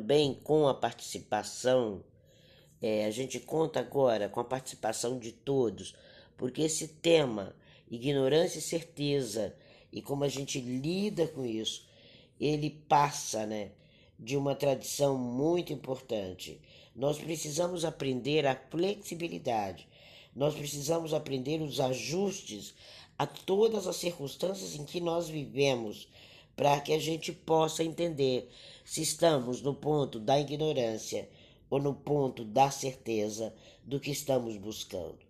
Bem, com a participação, é, a gente conta agora com a participação de todos, porque esse tema, ignorância e certeza, e como a gente lida com isso, ele passa, né, de uma tradição muito importante. Nós precisamos aprender a flexibilidade, nós precisamos aprender os ajustes a todas as circunstâncias em que nós vivemos, para que a gente possa entender se estamos no ponto da ignorância ou no ponto da certeza do que estamos buscando.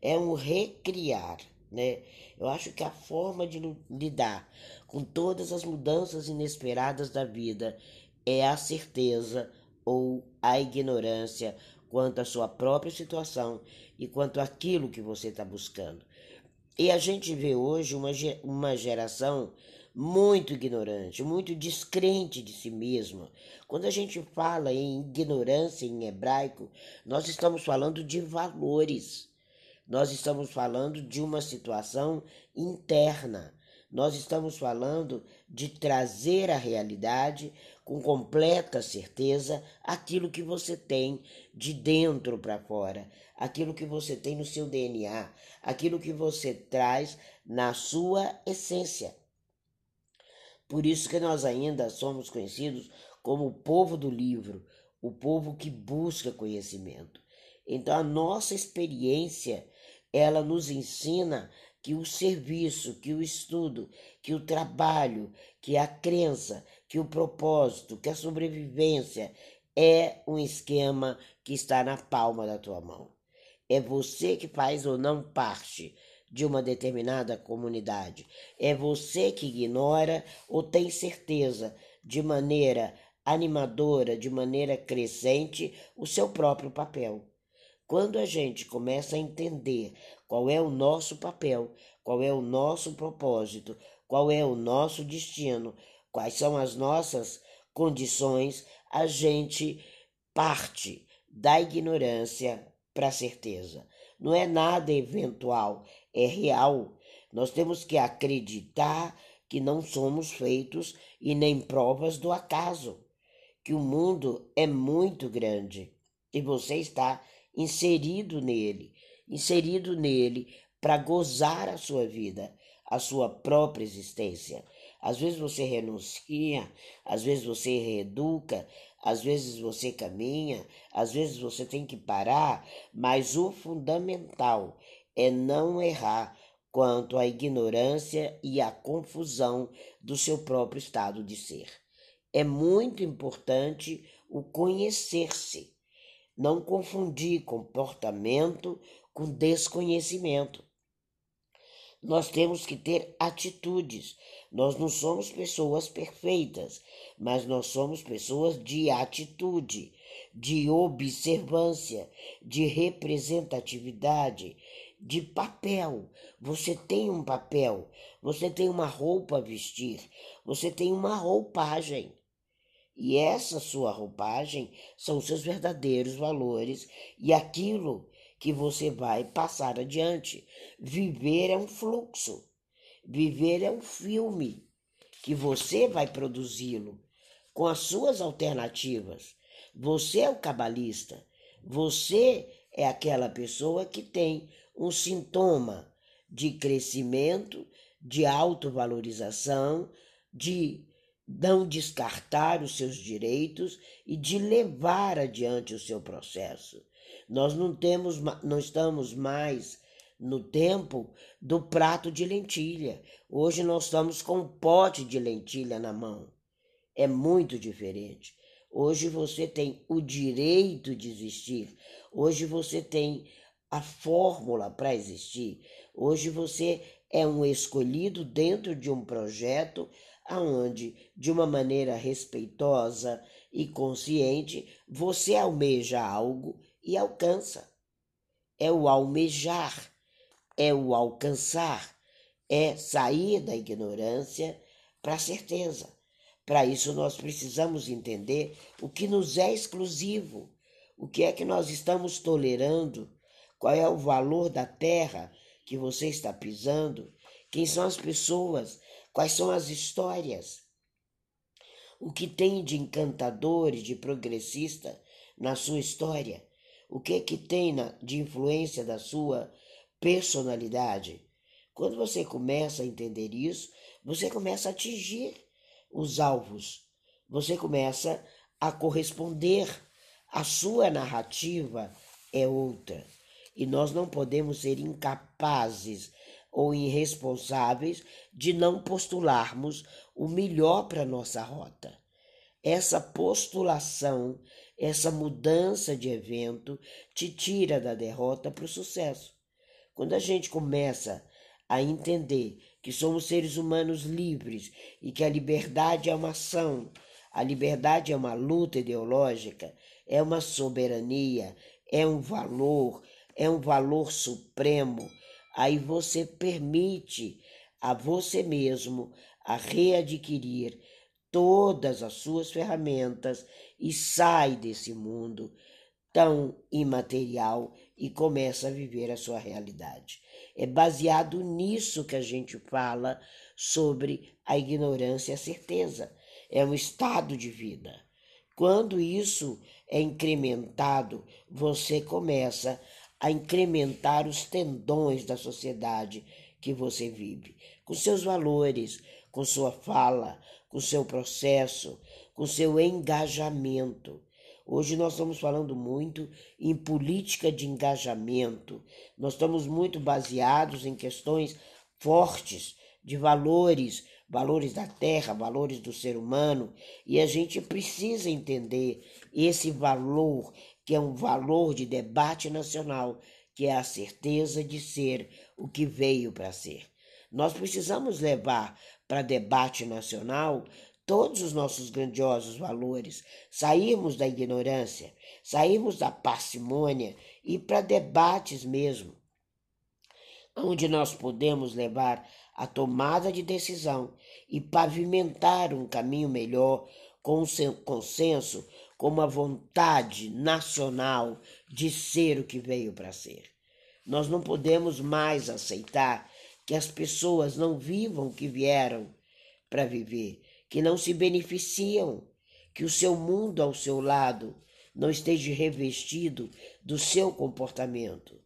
É um recriar, né? Eu acho que a forma de lidar com todas as mudanças inesperadas da vida é a certeza ou a ignorância quanto à sua própria situação e quanto àquilo que você está buscando. E a gente vê hoje uma, uma geração muito ignorante, muito descrente de si mesma. Quando a gente fala em ignorância em hebraico, nós estamos falando de valores. Nós estamos falando de uma situação interna. Nós estamos falando de trazer à realidade com completa certeza aquilo que você tem de dentro para fora, aquilo que você tem no seu DNA, aquilo que você traz na sua essência. Por isso que nós ainda somos conhecidos como o povo do livro, o povo que busca conhecimento. Então a nossa experiência, ela nos ensina que o serviço, que o estudo, que o trabalho, que a crença, que o propósito, que a sobrevivência é um esquema que está na palma da tua mão. É você que faz ou não parte de uma determinada comunidade. É você que ignora ou tem certeza, de maneira animadora, de maneira crescente, o seu próprio papel. Quando a gente começa a entender qual é o nosso papel, qual é o nosso propósito, qual é o nosso destino, quais são as nossas condições, a gente parte da ignorância para a certeza. Não é nada eventual, é real. Nós temos que acreditar que não somos feitos e nem provas do acaso, que o mundo é muito grande e você está inserido nele, inserido nele para gozar a sua vida, a sua própria existência. Às vezes você renuncia, às vezes você reeduca, às vezes você caminha, às vezes você tem que parar, mas o fundamental é não errar quanto à ignorância e à confusão do seu próprio estado de ser. É muito importante o conhecer-se, não confundir comportamento com desconhecimento. Nós temos que ter atitudes. Nós não somos pessoas perfeitas, mas nós somos pessoas de atitude, de observância, de representatividade, de papel. Você tem um papel, você tem uma roupa a vestir, você tem uma roupagem. E essa sua roupagem são seus verdadeiros valores e aquilo que você vai passar adiante. Viver é um fluxo. Viver é um filme que você vai produzi-lo com as suas alternativas. Você é o cabalista. Você é aquela pessoa que tem um sintoma de crescimento, de autovalorização, de não descartar os seus direitos e de levar adiante o seu processo. Nós não temos, não estamos mais no tempo do prato de lentilha. Hoje nós estamos com um pote de lentilha na mão. É muito diferente. Hoje você tem o direito de existir. Hoje você tem a fórmula para existir. Hoje você é um escolhido dentro de um projeto aonde, de uma maneira respeitosa e consciente, você almeja algo e alcança. É o almejar, é o alcançar, é sair da ignorância para a certeza. Para isso, nós precisamos entender o que nos é exclusivo, o que é que nós estamos tolerando, qual é o valor da terra que você está pisando, quem são as pessoas, quais são as histórias. O que tem de encantador e de progressista na sua história? O que que tem de influência da sua personalidade? Quando você começa a entender isso, você começa a atingir os alvos. Você começa a corresponder. A sua narrativa é outra. E nós não podemos ser incapazes ou irresponsáveis de não postularmos o melhor para nossa rota. Essa postulação, essa mudança de evento te tira da derrota para o sucesso. Quando a gente começa a entender que somos seres humanos livres e que a liberdade é uma ação, a liberdade é uma luta ideológica, é uma soberania, é um valor, é um valor supremo aí você permite a você mesmo a readquirir todas as suas ferramentas e sai desse mundo tão imaterial e começa a viver a sua realidade. É baseado nisso que a gente fala sobre a ignorância e a certeza. É um estado de vida. Quando isso é incrementado, você começa a incrementar os tendões da sociedade que você vive, com seus valores, com sua fala, com seu processo, com seu engajamento. Hoje nós estamos falando muito em política de engajamento. Nós estamos muito baseados em questões fortes de valores, valores da terra, valores do ser humano, e a gente precisa entender esse valor, que é um valor de debate nacional, que é a certeza de ser o que veio para ser. Nós precisamos levar para debate nacional todos os nossos grandiosos valores, sairmos da ignorância, sairmos da parcimônia e para debates mesmo, onde nós podemos levar a tomada de decisão e pavimentar um caminho melhor com o consenso como a vontade nacional de ser o que veio para ser. Nós não podemos mais aceitar que as pessoas não vivam o que vieram para viver, que não se beneficiam, que o seu mundo ao seu lado não esteja revestido do seu comportamento,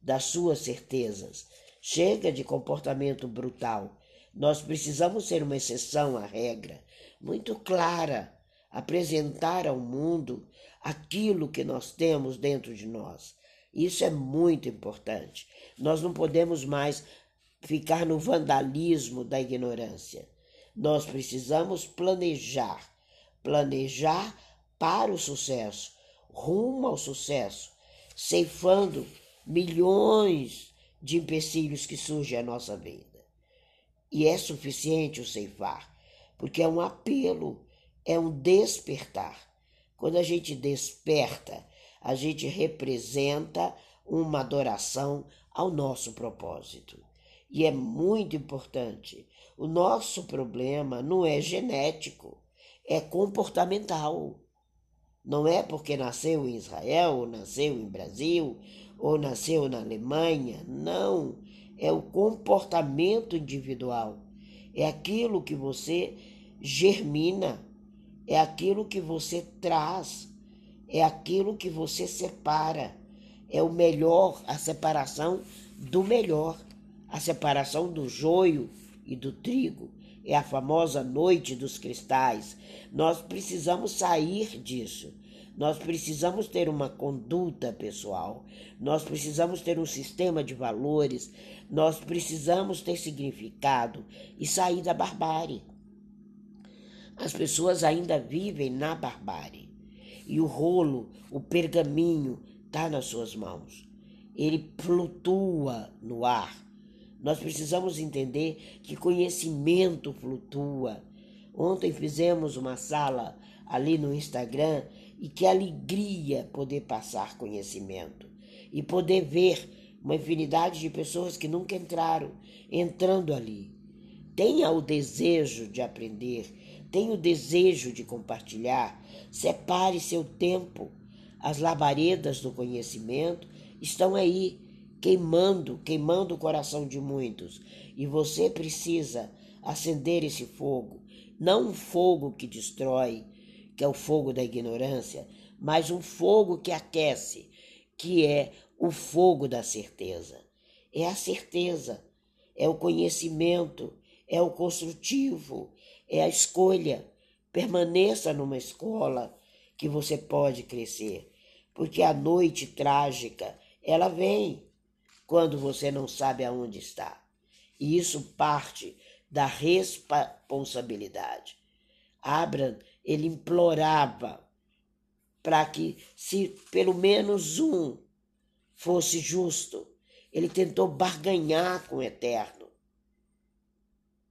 das suas certezas. Chega de comportamento brutal. Nós precisamos ser uma exceção à regra, muito clara apresentar ao mundo aquilo que nós temos dentro de nós. Isso é muito importante. Nós não podemos mais ficar no vandalismo da ignorância. Nós precisamos planejar, planejar para o sucesso, rumo ao sucesso, ceifando milhões de empecilhos que surgem à nossa vida. E é suficiente o ceifar, porque é um apelo é um despertar. Quando a gente desperta, a gente representa uma adoração ao nosso propósito. E é muito importante. O nosso problema não é genético, é comportamental. Não é porque nasceu em Israel, ou nasceu em Brasil, ou nasceu na Alemanha. Não. É o comportamento individual. É aquilo que você germina é aquilo que você traz, é aquilo que você separa. É o melhor, a separação do melhor, a separação do joio e do trigo. É a famosa noite dos cristais. Nós precisamos sair disso. Nós precisamos ter uma conduta pessoal, nós precisamos ter um sistema de valores, nós precisamos ter significado e sair da barbárie. As pessoas ainda vivem na barbárie. E o rolo, o pergaminho, está nas suas mãos. Ele flutua no ar. Nós precisamos entender que conhecimento flutua. Ontem fizemos uma sala ali no Instagram e que alegria poder passar conhecimento e poder ver uma infinidade de pessoas que nunca entraram entrando ali. Tenha o desejo de aprender, tem o desejo de compartilhar, separe seu tempo. As labaredas do conhecimento estão aí, queimando, queimando o coração de muitos. E você precisa acender esse fogo não um fogo que destrói, que é o fogo da ignorância, mas um fogo que aquece, que é o fogo da certeza. É a certeza, é o conhecimento, é o construtivo, é a escolha. Permaneça numa escola que você pode crescer, porque a noite trágica, ela vem quando você não sabe aonde está. E isso parte da responsabilidade. Abraham, ele implorava para que, se pelo menos um fosse justo, ele tentou barganhar com o Eterno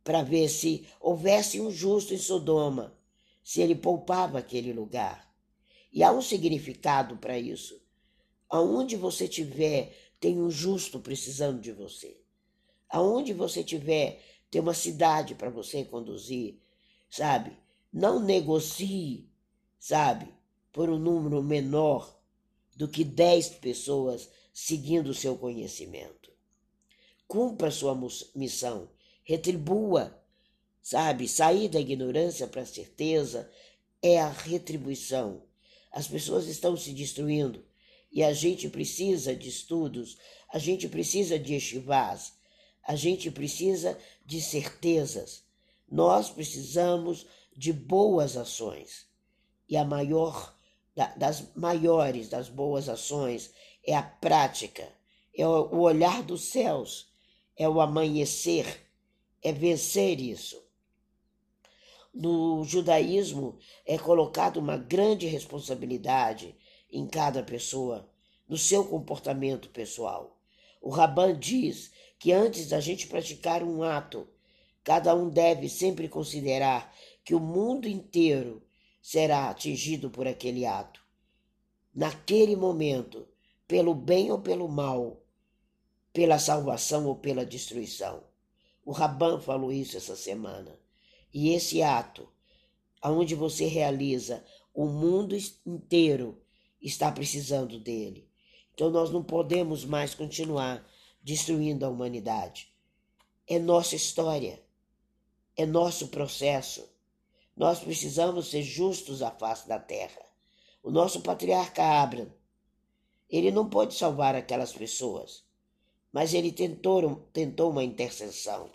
para ver se houvesse um justo em Sodoma, se ele poupava aquele lugar. E há um significado para isso. Aonde você tiver, tem um justo precisando de você. Aonde você tiver, tem uma cidade para você conduzir, sabe? Não negocie, sabe, por um número menor do que dez pessoas seguindo o seu conhecimento. Cumpra sua missão, retribua, sabe? Sair da ignorância para a certeza é a retribuição. As pessoas estão se destruindo e a gente precisa de estudos, a gente precisa de estivás, a gente precisa de certezas. Nós precisamos de boas ações. E a maior das maiores das boas ações é a prática, é o olhar dos céus, é o amanhecer, é vencer isso. No judaísmo é colocada uma grande responsabilidade em cada pessoa, no seu comportamento pessoal. O Raban diz que antes da gente praticar um ato, cada um deve sempre considerar que o mundo inteiro será atingido por aquele ato. Naquele momento, pelo bem ou pelo mal, pela salvação ou pela destruição. O Raban falou isso essa semana. E esse ato, aonde você realiza, o mundo inteiro está precisando dele. Então nós não podemos mais continuar destruindo a humanidade. É nossa história, é nosso processo. Nós precisamos ser justos à face da terra. O nosso patriarca Abraham, ele não pode salvar aquelas pessoas, mas ele tentou, tentou uma intercessão.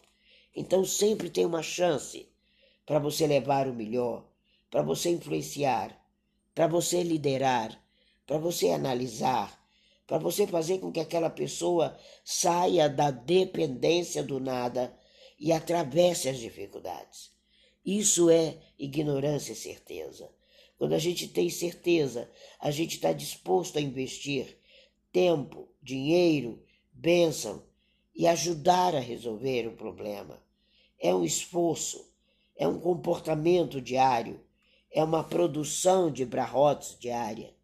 Então sempre tem uma chance para você levar o melhor, para você influenciar, para você liderar, para você analisar, para você fazer com que aquela pessoa saia da dependência do nada e atravesse as dificuldades. Isso é ignorância e certeza. Quando a gente tem certeza, a gente está disposto a investir tempo, dinheiro, bênção e ajudar a resolver o problema. É um esforço, é um comportamento diário, é uma produção de brahotes diária.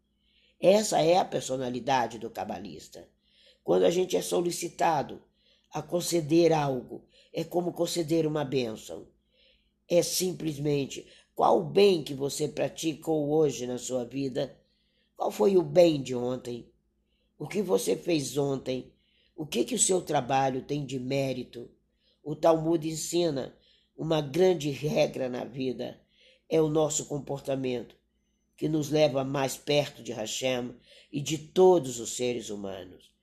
Essa é a personalidade do cabalista. Quando a gente é solicitado a conceder algo, é como conceder uma bênção é simplesmente qual o bem que você praticou hoje na sua vida? Qual foi o bem de ontem? O que você fez ontem? O que, que o seu trabalho tem de mérito? O Talmud ensina uma grande regra na vida é o nosso comportamento, que nos leva mais perto de Hashem e de todos os seres humanos.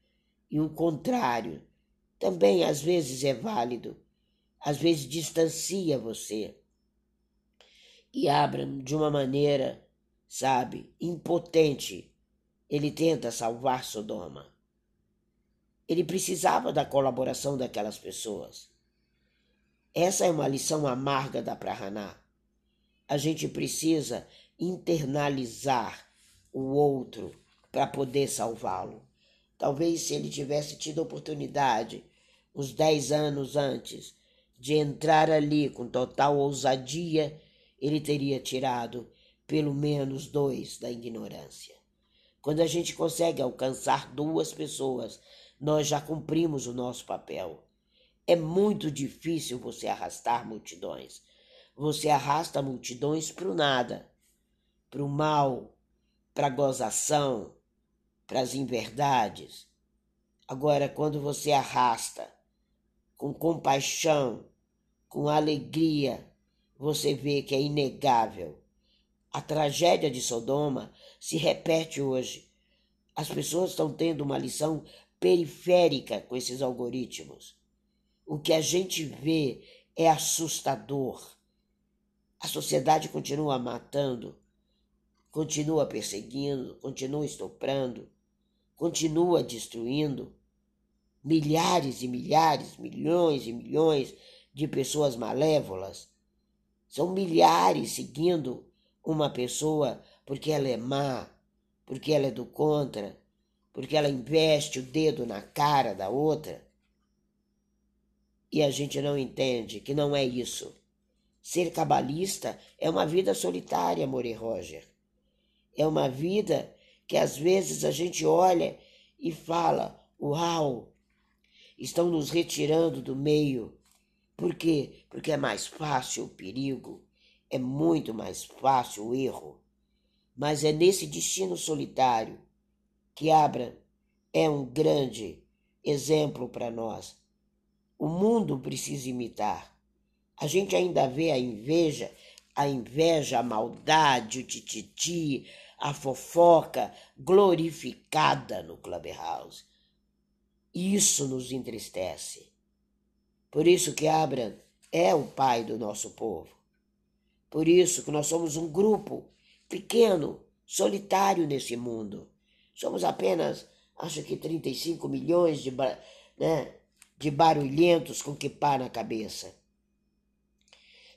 E o contrário também às vezes é válido às vezes distancia você. E Abraham, de uma maneira, sabe, impotente, ele tenta salvar Sodoma. Ele precisava da colaboração daquelas pessoas. Essa é uma lição amarga da Prahaná. A gente precisa internalizar o outro para poder salvá-lo. Talvez se ele tivesse tido oportunidade uns dez anos antes de entrar ali com total ousadia, ele teria tirado pelo menos dois da ignorância. Quando a gente consegue alcançar duas pessoas, nós já cumprimos o nosso papel. É muito difícil você arrastar multidões. Você arrasta multidões para o nada, para o mal, para a gozação, para as inverdades. Agora, quando você arrasta com compaixão, com alegria, você vê que é inegável. A tragédia de Sodoma se repete hoje. As pessoas estão tendo uma lição periférica com esses algoritmos. O que a gente vê é assustador. A sociedade continua matando, continua perseguindo, continua estuprando, continua destruindo milhares e milhares, milhões e milhões de pessoas malévolas. São milhares seguindo uma pessoa porque ela é má, porque ela é do contra, porque ela investe o dedo na cara da outra. E a gente não entende que não é isso. Ser cabalista é uma vida solitária, More Roger. É uma vida que às vezes a gente olha e fala: Uau, estão nos retirando do meio. Por quê? Porque é mais fácil o perigo, é muito mais fácil o erro. Mas é nesse destino solitário que Abra é um grande exemplo para nós. O mundo precisa imitar. A gente ainda vê a inveja, a inveja, a maldade, o tititi, a fofoca glorificada no Clubhouse. Isso nos entristece. Por isso que Abraham é o pai do nosso povo. Por isso que nós somos um grupo pequeno, solitário nesse mundo. Somos apenas, acho que 35 milhões de, né, de barulhentos com que pá na cabeça.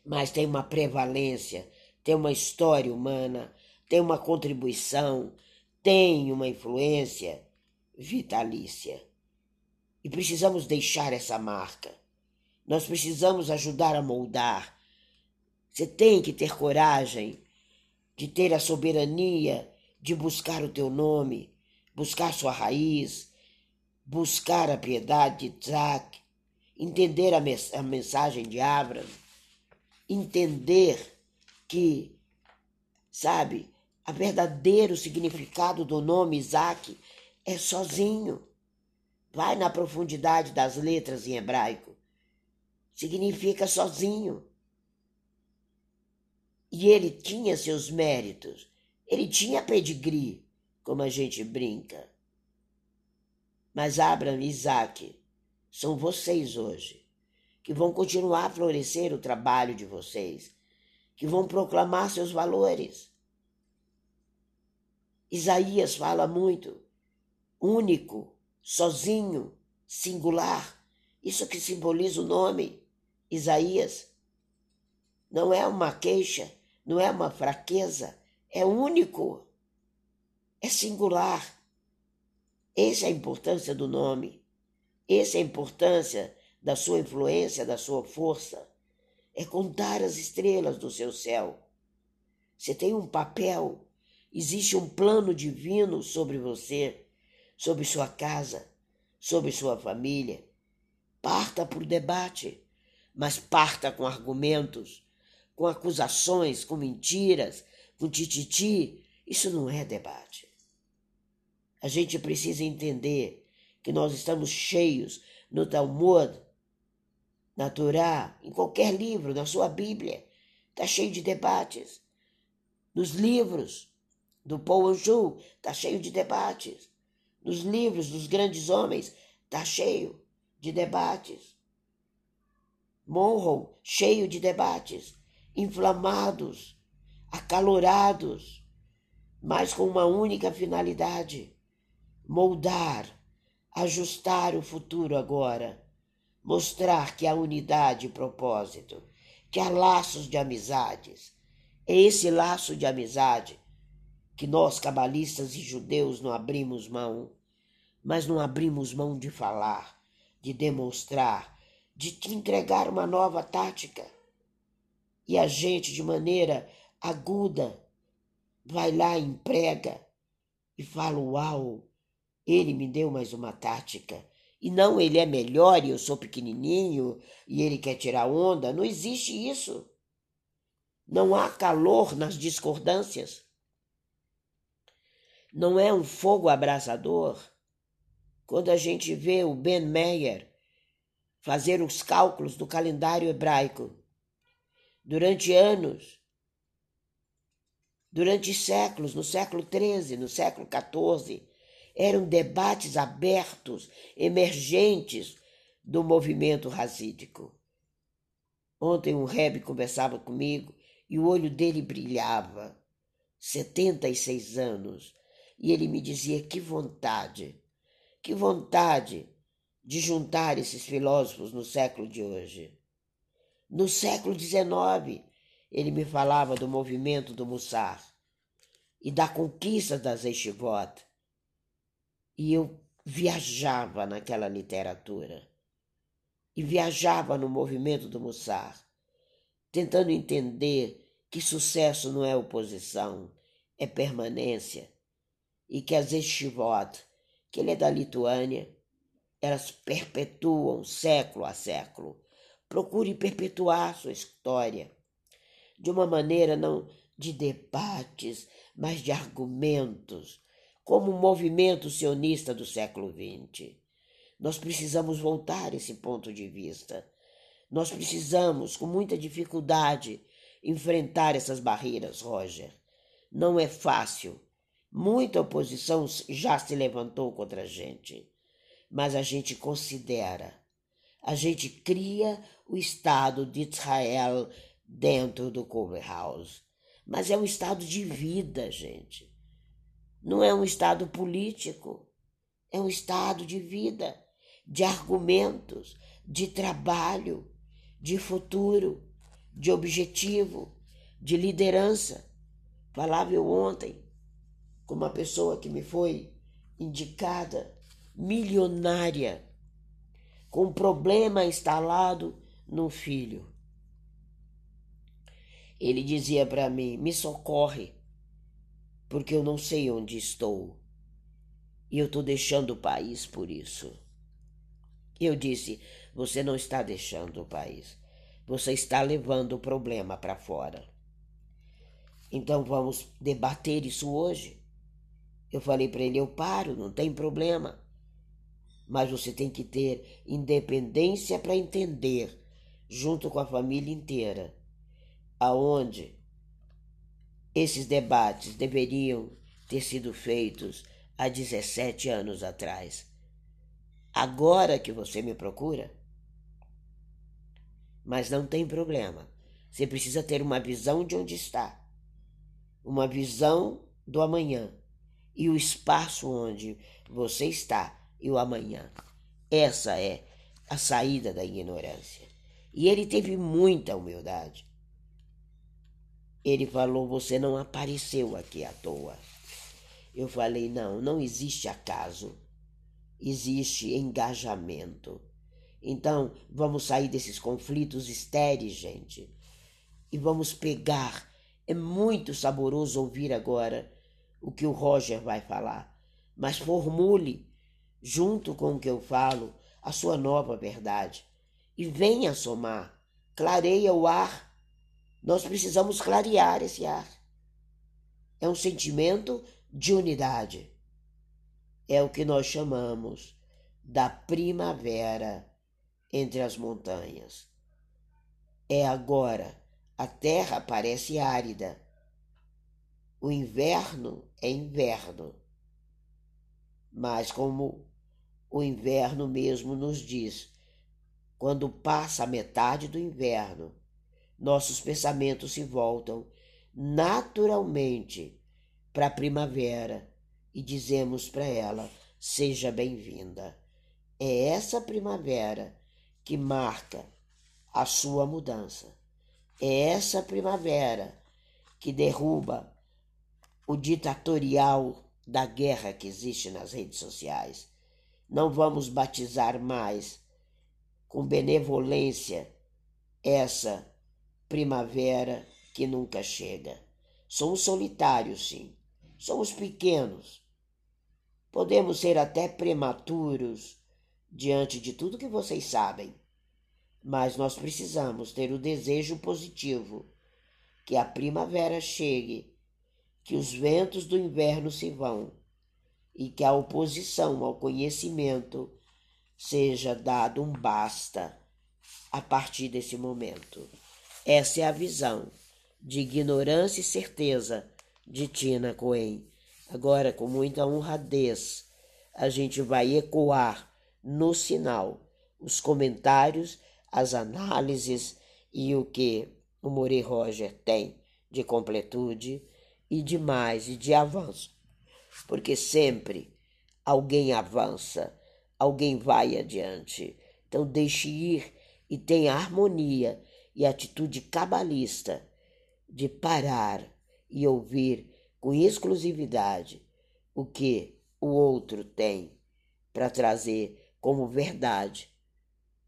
Mas tem uma prevalência, tem uma história humana, tem uma contribuição, tem uma influência vitalícia. E precisamos deixar essa marca. Nós precisamos ajudar a moldar. Você tem que ter coragem de ter a soberania de buscar o teu nome, buscar sua raiz, buscar a piedade de Isaac, entender a, a mensagem de Abraão, entender que, sabe, o verdadeiro significado do nome Isaac é sozinho. Vai na profundidade das letras em hebraico. Significa sozinho. E ele tinha seus méritos. Ele tinha pedigree, como a gente brinca. Mas Abraão e Isaac são vocês hoje, que vão continuar a florescer o trabalho de vocês, que vão proclamar seus valores. Isaías fala muito, único, sozinho, singular. Isso que simboliza o nome Isaías. Não é uma queixa, não é uma fraqueza, é único, é singular. Essa é a importância do nome, essa é a importância da sua influência, da sua força. É contar as estrelas do seu céu. Você tem um papel, existe um plano divino sobre você sobre sua casa, sobre sua família. Parta por debate, mas parta com argumentos, com acusações, com mentiras, com tititi. Isso não é debate. A gente precisa entender que nós estamos cheios no Talmud, na Torá, em qualquer livro, na sua Bíblia, está cheio de debates. Nos livros do Paul Anjou, está cheio de debates nos livros dos grandes homens, está cheio de debates. Monroe, cheio de debates, inflamados, acalorados, mas com uma única finalidade: moldar, ajustar o futuro agora, mostrar que há unidade e propósito, que há laços de amizades. É esse laço de amizade que nós, cabalistas e judeus, não abrimos mão mas não abrimos mão de falar, de demonstrar, de te entregar uma nova tática. E a gente, de maneira aguda, vai lá, emprega e fala: Uau, ele me deu mais uma tática. E não, ele é melhor e eu sou pequenininho e ele quer tirar onda. Não existe isso. Não há calor nas discordâncias. Não é um fogo abrasador quando a gente vê o Ben Meyer fazer os cálculos do calendário hebraico, durante anos, durante séculos, no século XIII, no século XIV, eram debates abertos, emergentes do movimento rasídico. Ontem um rebe conversava comigo e o olho dele brilhava. 76 anos. E ele me dizia: que vontade, que vontade de juntar esses filósofos no século de hoje. No século XIX, ele me falava do movimento do Mussar e da conquista das Yeshivot. E eu viajava naquela literatura e viajava no movimento do Mussar, tentando entender que sucesso não é oposição, é permanência, e que as Estivot, que ele é da Lituânia, elas perpetuam século a século. Procure perpetuar sua história de uma maneira não de debates, mas de argumentos, como o movimento sionista do século XX. Nós precisamos voltar esse ponto de vista. Nós precisamos, com muita dificuldade, enfrentar essas barreiras, Roger. Não é fácil. Muita oposição já se levantou contra a gente, mas a gente considera, a gente cria o Estado de Israel dentro do Cover House. Mas é um estado de vida, gente. Não é um estado político, é um estado de vida de argumentos, de trabalho, de futuro, de objetivo, de liderança. Falava eu ontem com uma pessoa que me foi indicada milionária, com um problema instalado no filho. Ele dizia para mim: me socorre, porque eu não sei onde estou e eu estou deixando o país por isso. Eu disse: Você não está deixando o país. Você está levando o problema para fora. Então vamos debater isso hoje. Eu falei para ele: Eu paro, não tem problema. Mas você tem que ter independência para entender, junto com a família inteira, aonde esses debates deveriam ter sido feitos há 17 anos atrás agora que você me procura. Mas não tem problema. Você precisa ter uma visão de onde está, uma visão do amanhã e o espaço onde você está e o amanhã. Essa é a saída da ignorância. E ele teve muita humildade. Ele falou: Você não apareceu aqui à toa. Eu falei: Não, não existe acaso existe engajamento. Então, vamos sair desses conflitos estéreis, gente, e vamos pegar. É muito saboroso ouvir agora o que o Roger vai falar, mas formule, junto com o que eu falo, a sua nova verdade e venha somar. Clareia o ar. Nós precisamos clarear esse ar. É um sentimento de unidade é o que nós chamamos da primavera entre as montanhas. É agora, a terra parece árida. O inverno é inverno. Mas, como o inverno mesmo nos diz, quando passa a metade do inverno, nossos pensamentos se voltam naturalmente para a primavera e dizemos para ela: seja bem-vinda. É essa primavera que marca a sua mudança. É essa primavera que derruba o ditatorial da guerra que existe nas redes sociais. Não vamos batizar mais com benevolência essa primavera que nunca chega. Somos solitários, sim. Somos pequenos, Podemos ser até prematuros diante de tudo que vocês sabem, mas nós precisamos ter o desejo positivo que a primavera chegue, que os ventos do inverno se vão e que a oposição ao conhecimento seja dado um basta a partir desse momento. Essa é a visão de ignorância e certeza de Tina Cohen. Agora, com muita honradez, a gente vai ecoar no sinal os comentários, as análises e o que o More Roger tem de completude e de mais e de avanço. Porque sempre alguém avança, alguém vai adiante. Então deixe ir e tenha harmonia e atitude cabalista de parar e ouvir com exclusividade o que o outro tem para trazer como verdade,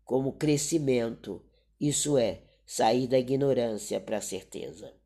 como crescimento, isso é, sair da ignorância para a certeza.